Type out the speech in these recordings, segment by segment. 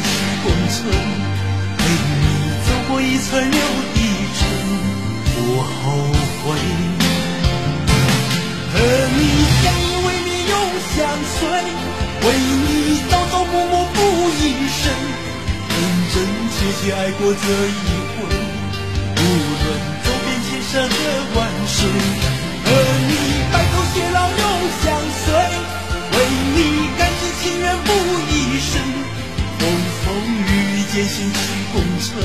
去共存，陪你走过一层又一层，不后悔。和你相依为命永相随，为你朝朝暮暮付一生，真真切切爱过这一回，无论走遍千山和万水，和你白头偕老永相随。为你甘心情愿付一生，艰辛去共存，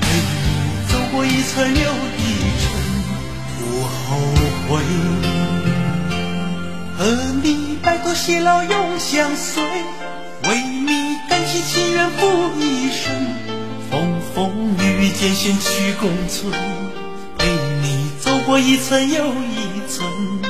陪你走过一层又一层，不后悔。和你白头偕老永相随，为你甘心情愿付一生，风风雨雨艰辛去共存，陪你走过一层又一层。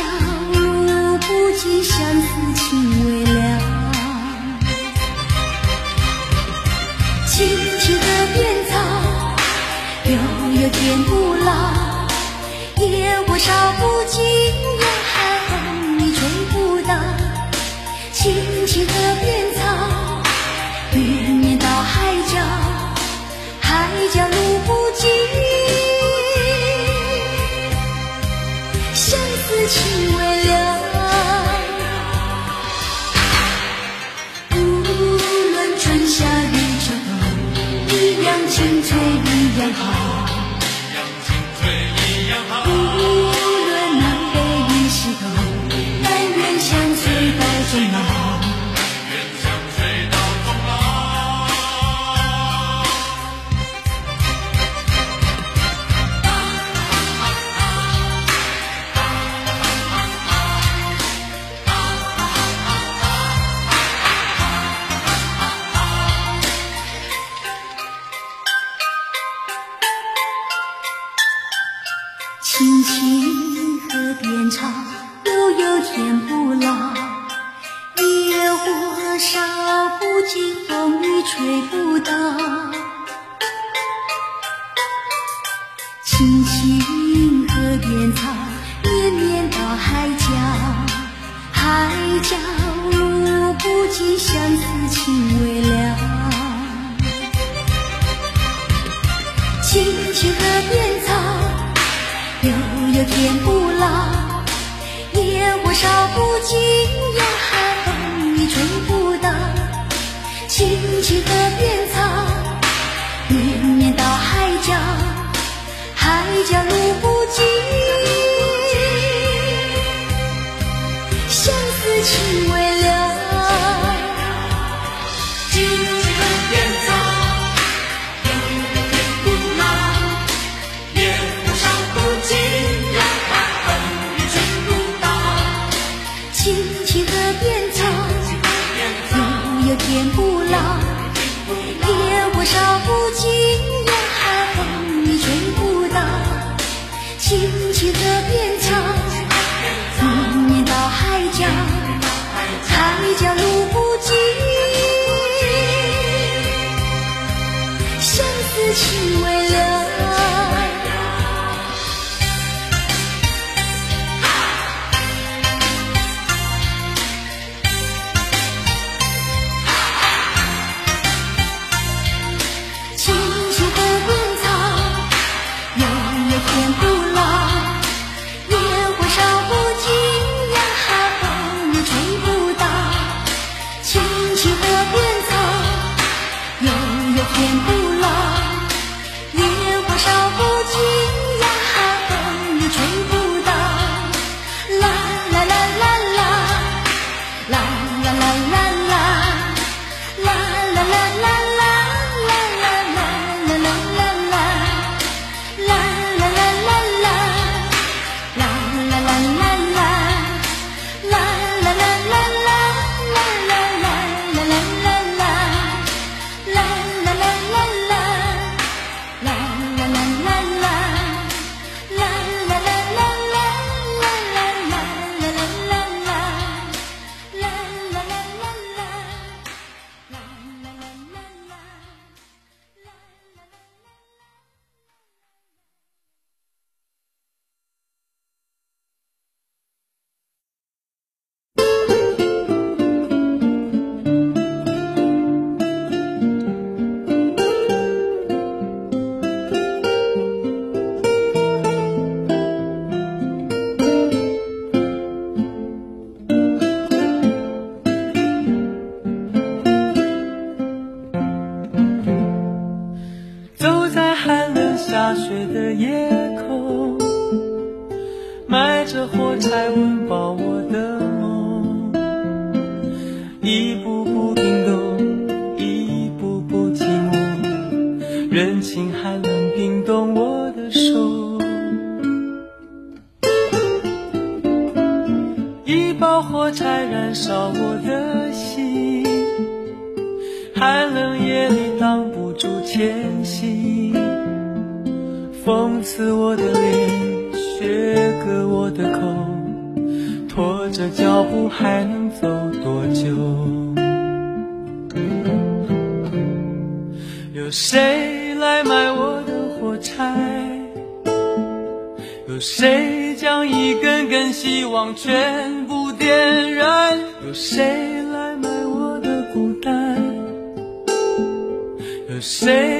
笑傲不尽相思情未了青青河边草悠悠天不老野火烧不尽呀哈风雨吹不倒。青青河边草绵绵到海角海角天不老野火烧不尽风雨吹不倒。青青河边草绵绵到海角海角心情的变。雪的夜空埋着火柴温饱我的梦一步步冰冻一步步寂寞人情寒冷冰冻我的手一包火柴燃烧我的心寒冷夜里挡不住前行风刺我的脸，雪割我的口，拖着脚步还能走多久？有谁来买我的火柴？有谁将一根根希望全部点燃？有谁来买我的孤单？有谁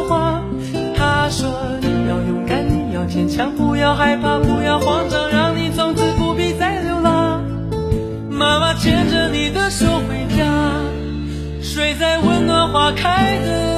强，不要害怕，不要慌张，让你从此不必再流浪。妈妈牵着你的手回家，睡在温暖花开的